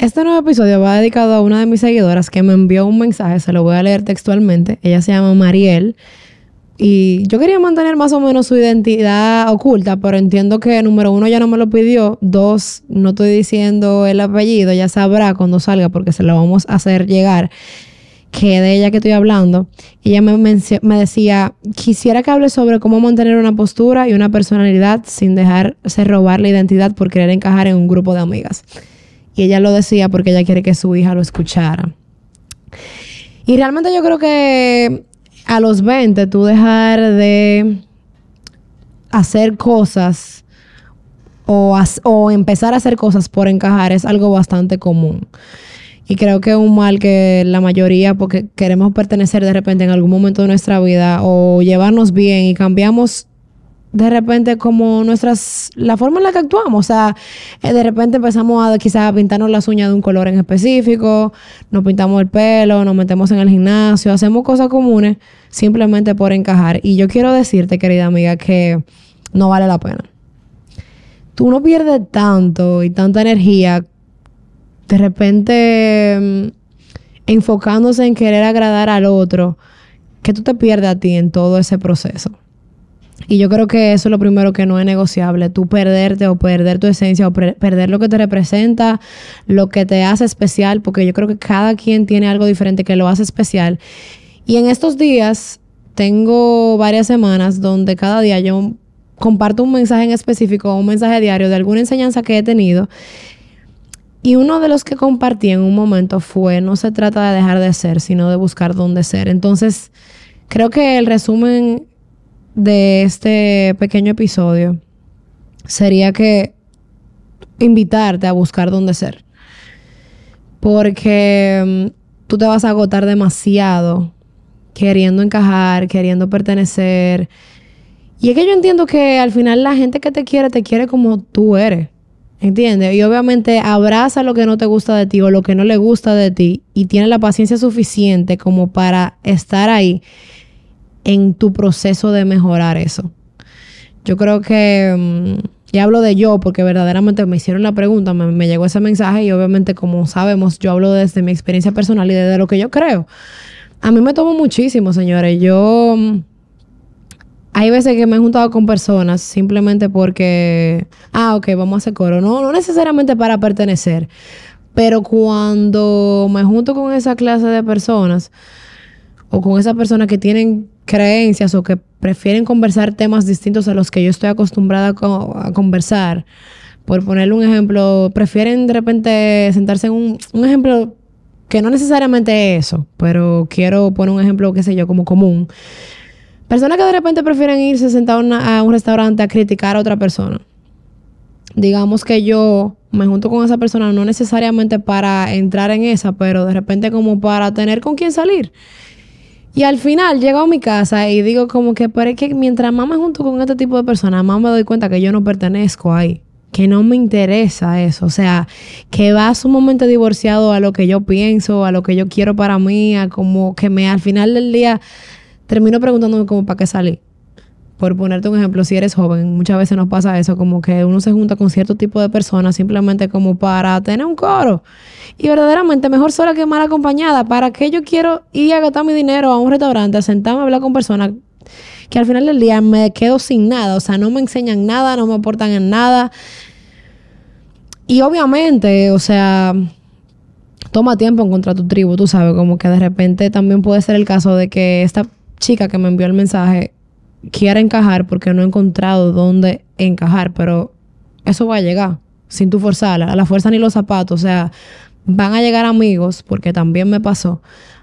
Este nuevo episodio va dedicado a una de mis seguidoras que me envió un mensaje, se lo voy a leer textualmente. Ella se llama Mariel. Y yo quería mantener más o menos su identidad oculta, pero entiendo que número uno ya no me lo pidió. Dos, no estoy diciendo el apellido, ya sabrá cuando salga porque se lo vamos a hacer llegar que de ella que estoy hablando, ella me, me, decía, quisiera que hable sobre cómo mantener una postura y una personalidad sin dejarse robar la identidad por querer encajar en un grupo de amigas. Y ella lo decía porque ella quiere que su hija lo escuchara. Y realmente yo creo que a los 20 tú dejar de hacer cosas o, o empezar a hacer cosas por encajar es algo bastante común. Y creo que es un mal que la mayoría, porque queremos pertenecer de repente en algún momento de nuestra vida o llevarnos bien y cambiamos de repente como nuestras, la forma en la que actuamos. O sea, eh, de repente empezamos a quizás pintarnos las uñas de un color en específico, nos pintamos el pelo, nos metemos en el gimnasio, hacemos cosas comunes simplemente por encajar. Y yo quiero decirte, querida amiga, que no vale la pena. Tú no pierdes tanto y tanta energía de repente mm, enfocándose en querer agradar al otro, que tú te pierdes a ti en todo ese proceso. Y yo creo que eso es lo primero que no es negociable, tú perderte o perder tu esencia o perder lo que te representa, lo que te hace especial, porque yo creo que cada quien tiene algo diferente que lo hace especial. Y en estos días tengo varias semanas donde cada día yo comparto un mensaje en específico, un mensaje diario de alguna enseñanza que he tenido. Y uno de los que compartí en un momento fue, no se trata de dejar de ser, sino de buscar dónde ser. Entonces, creo que el resumen de este pequeño episodio sería que invitarte a buscar dónde ser. Porque mm, tú te vas a agotar demasiado queriendo encajar, queriendo pertenecer. Y es que yo entiendo que al final la gente que te quiere, te quiere como tú eres. ¿Entiendes? Y obviamente abraza lo que no te gusta de ti o lo que no le gusta de ti y tiene la paciencia suficiente como para estar ahí en tu proceso de mejorar eso. Yo creo que, mm, y hablo de yo porque verdaderamente me hicieron la pregunta, me, llegó ese mensaje y obviamente como sabemos, yo hablo desde mi experiencia personal y desde lo que yo creo. A mí me tomó muchísimo, señores. Yo mm, hay veces que me he juntado con personas simplemente porque, ah, ok, vamos a hacer coro. No, no necesariamente para pertenecer. Pero cuando me junto con esa clase de personas, o con esas personas que tienen creencias o que prefieren conversar temas distintos a los que yo estoy acostumbrada a, conversar. Por ponerle un ejemplo, prefieren de repente sentarse en un, ejemplo que no necesariamente es eso, pero quiero poner un ejemplo, qué sé yo, como común. Personas que de repente prefieren irse sentados a un restaurante a criticar a otra persona. Digamos que yo me junto con esa persona no necesariamente para entrar en esa, pero de repente como para tener con quién salir. Y al final llego a mi casa y digo como que, pero es que mientras más me junto con este tipo de personas, más me doy cuenta que yo no pertenezco ahí, que no me interesa eso. O sea, que va sumamente divorciado a lo que yo pienso, a lo que yo quiero para mí, a como que me al final del día termino preguntándome como para qué salí por ponerte un ejemplo, si eres joven, muchas veces nos pasa eso, como que uno se junta con cierto tipo de personas simplemente como para tener un coro. Y verdaderamente mejor sola que mal acompañada. ¿Para qué yo quiero ir a gastar mi dinero a un restaurante, a sentarme a hablar con personas que al final del día me quedo sin nada? O sea, no me enseñan nada, no me aportan en nada. Y obviamente, o sea, toma tiempo encontrar tu tribu, tú sabes, como que de repente también puede ser el caso de que esta chica que me envió el mensaje quiera encajar porque no he encontrado dónde encajar, pero eso va a llegar sin tu forzarla, a la fuerza ni los zapatos, o sea, van a llegar amigos, porque también me pasó,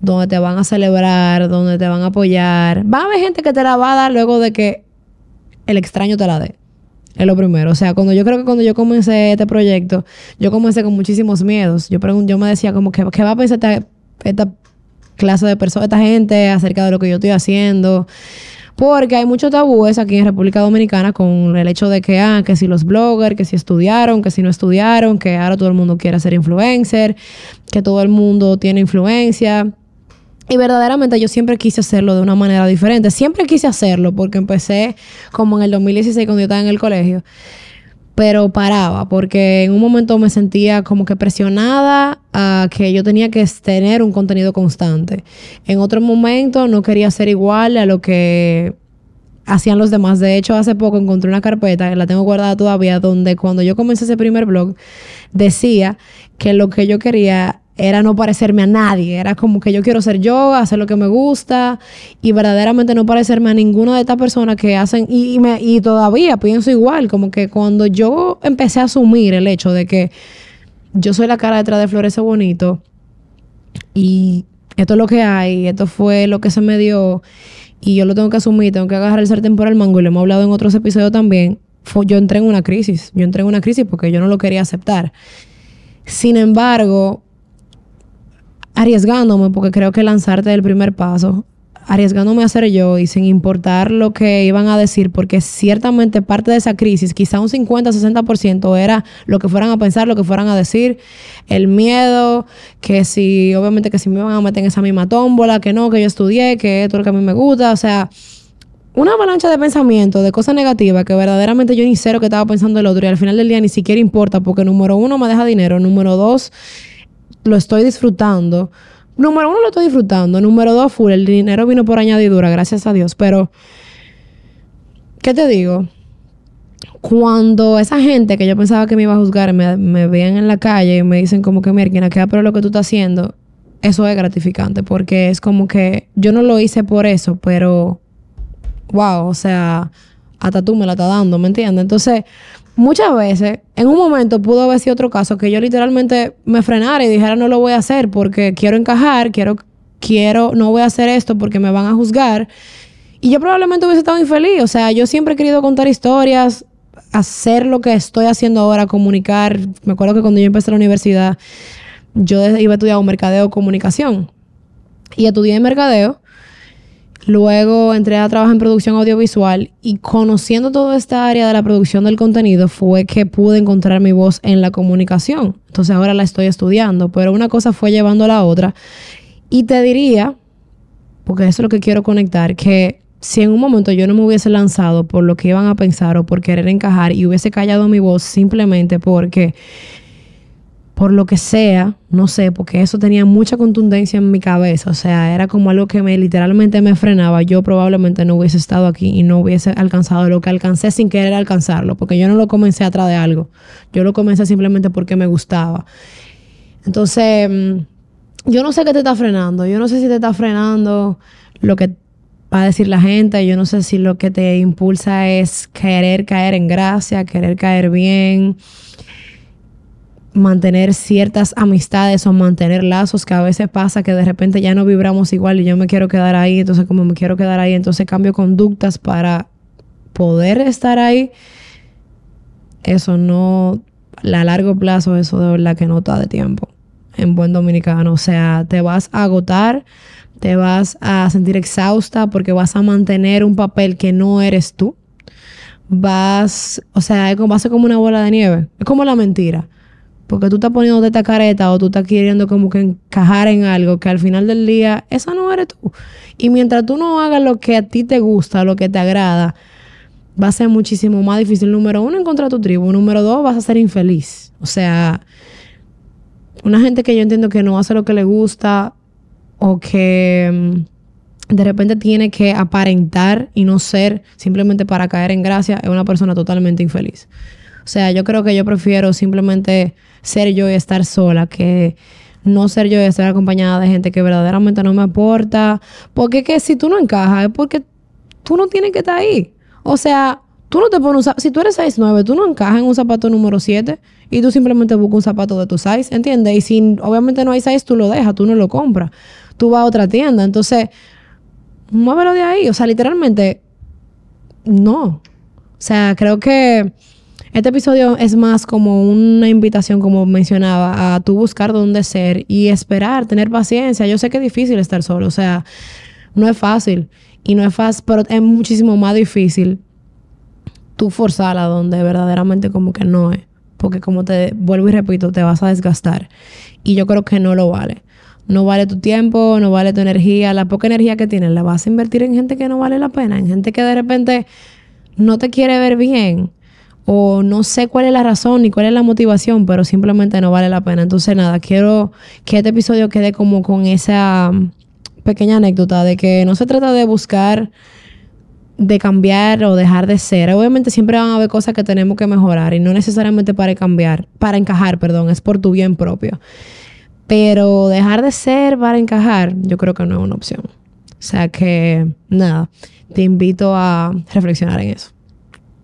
donde te van a celebrar, donde te van a apoyar, va a haber gente que te la va a dar luego de que el extraño te la dé. Es lo primero. O sea, cuando yo creo que cuando yo comencé este proyecto, yo comencé con muchísimos miedos. Yo, yo me decía como que, ¿qué va a pensar esta, esta clase de personas, esta gente acerca de lo que yo estoy haciendo? Porque hay muchos tabúes aquí en República Dominicana con el hecho de que, ah, que si los bloggers, que si estudiaron, que si no estudiaron, que ahora todo el mundo quiere ser influencer, que todo el mundo tiene influencia. Y verdaderamente yo siempre quise hacerlo de una manera diferente. Siempre quise hacerlo porque empecé como en el 2016 cuando yo estaba en el colegio. Pero paraba porque en un momento me sentía como que presionada a que yo tenía que tener un contenido constante. En otro momento no quería ser igual a lo que hacían los demás. De hecho, hace poco encontré una carpeta, la tengo guardada todavía, donde cuando yo comencé ese primer blog, decía que lo que yo quería era no parecerme a nadie, era como que yo quiero ser yo, hacer lo que me gusta y verdaderamente no parecerme a ninguna de estas personas que hacen, y, me, y todavía pienso igual, como que cuando yo empecé a asumir el hecho de que yo soy la cara detrás de Florece Bonito y esto es lo que hay, esto fue lo que se me dio y yo lo tengo que asumir, tengo que agarrar el sartén por el mango y lo hemos hablado en otros episodios también, yo entré en una crisis, yo entré en una crisis porque yo no lo quería aceptar. Sin embargo, arriesgándome, porque creo que lanzarte el primer paso, arriesgándome a ser yo y sin importar lo que iban a decir, porque ciertamente parte de esa crisis, quizá un 50-60% era lo que fueran a pensar, lo que fueran a decir, el miedo, que si, obviamente que si me iban a meter en esa misma tómbola, que no, que yo estudié, que esto es lo que a mí me gusta, o sea, una avalancha de pensamientos, de cosas negativas, que verdaderamente yo ni sé lo que estaba pensando el otro y al final del día ni siquiera importa, porque número uno me deja dinero, número dos lo estoy disfrutando. Número uno, lo estoy disfrutando. Número dos, full. El dinero vino por añadidura, gracias a Dios. Pero, ¿qué te digo? Cuando esa gente que yo pensaba que me iba a juzgar me, me vean en la calle y me dicen como que, mira, queda pero lo que tú estás haciendo, eso es gratificante porque es como que yo no lo hice por eso, pero, wow, o sea, hasta tú me la estás dando, ¿me entiendes? Entonces, muchas veces, en un momento pudo haber sido otro caso que yo literalmente me frenara y dijera no lo voy a hacer porque quiero encajar, quiero, quiero, no voy a hacer esto porque me van a juzgar. Y yo probablemente hubiese estado infeliz. O sea, yo siempre he querido contar historias, hacer lo que estoy haciendo ahora, comunicar. Me acuerdo que cuando yo empecé la universidad, yo iba a estudiar mercadeo comunicación. Y estudié mercadeo Luego entré a trabajar en producción audiovisual y conociendo toda esta área de la producción del contenido fue que pude encontrar mi voz en la comunicación. Entonces ahora la estoy estudiando, pero una cosa fue llevando a la otra. Y te diría, porque eso es lo que quiero conectar, que si en un momento yo no me hubiese lanzado por lo que iban a pensar o por querer encajar y hubiese callado mi voz simplemente porque por lo que sea, no sé, porque eso tenía mucha contundencia en mi cabeza, o sea, era como algo que me literalmente me frenaba, yo probablemente no hubiese estado aquí y no hubiese alcanzado lo que alcancé sin querer alcanzarlo, porque yo no lo comencé atrás de algo, yo lo comencé simplemente porque me gustaba. Entonces, mm, yo no sé qué te está frenando, yo no sé si te está frenando lo que va a decir la gente, yo no sé si lo que te impulsa es querer caer en gracia, querer caer bien mantener ciertas amistades o mantener lazos que a veces pasa que de repente ya no vibramos igual y yo me quiero quedar ahí, entonces como me quiero quedar ahí, entonces cambio conductas para poder estar ahí. Eso no, a largo plazo, eso de verdad que no está de tiempo en buen dominicano. O sea, te vas a agotar, te vas a sentir exhausta porque vas a mantener un papel que no eres tú. Vas, o sea, va a ser como una bola de nieve. Es como la mentira porque tú estás poniendo esta careta o tú estás queriendo como que encajar en algo que al final del día, esa no eres tú. Y mientras tú no hagas lo que a ti te gusta, lo que te agrada, va a ser muchísimo más difícil. Número uno, encontrar tu tribu. Número dos, vas a ser infeliz. O sea, una gente que yo entiendo que no hace lo que le gusta o que mm, de repente tiene que aparentar y no ser simplemente para caer en gracia, es una persona totalmente infeliz. O sea, yo creo que yo prefiero simplemente ser yo y estar sola que no ser yo y estar acompañada de gente que verdaderamente no me aporta. Porque que si tú no encajas es porque tú no tienes que estar ahí. O sea, tú no te pones un si tú eres 6'9, tú no encajas en un zapato número 7 y tú simplemente buscas un zapato de tu size, ¿entiendes? Y si obviamente no hay size, tú lo dejas, tú no lo compras. Tú vas a otra tienda. Entonces, muévelo de ahí. O sea, literalmente, no. O sea, creo que este episodio es más como una invitación, como mencionaba, a tú buscar dónde ser y esperar, tener paciencia. Yo sé que es difícil estar solo, o sea, no es fácil. Y no es fácil, pero es muchísimo más difícil tú forzarla donde verdaderamente como que no es. Porque como te vuelvo y repito, te vas a desgastar. Y yo creo que no lo vale. No vale tu tiempo, no vale tu energía. La poca energía que tienes la vas a invertir en gente que no vale la pena, en gente que de repente no te quiere ver bien o no sé cuál es la razón ni cuál es la motivación, pero simplemente no vale la pena. Entonces, nada, quiero que este episodio quede como con esa pequeña anécdota de que no se trata de buscar de cambiar o dejar de ser. Obviamente siempre van a haber cosas que tenemos que mejorar y no necesariamente para cambiar, para encajar, perdón, es por tu bien propio. Pero dejar de ser para encajar, yo creo que no es una opción. O sea que, nada, te invito a reflexionar en eso.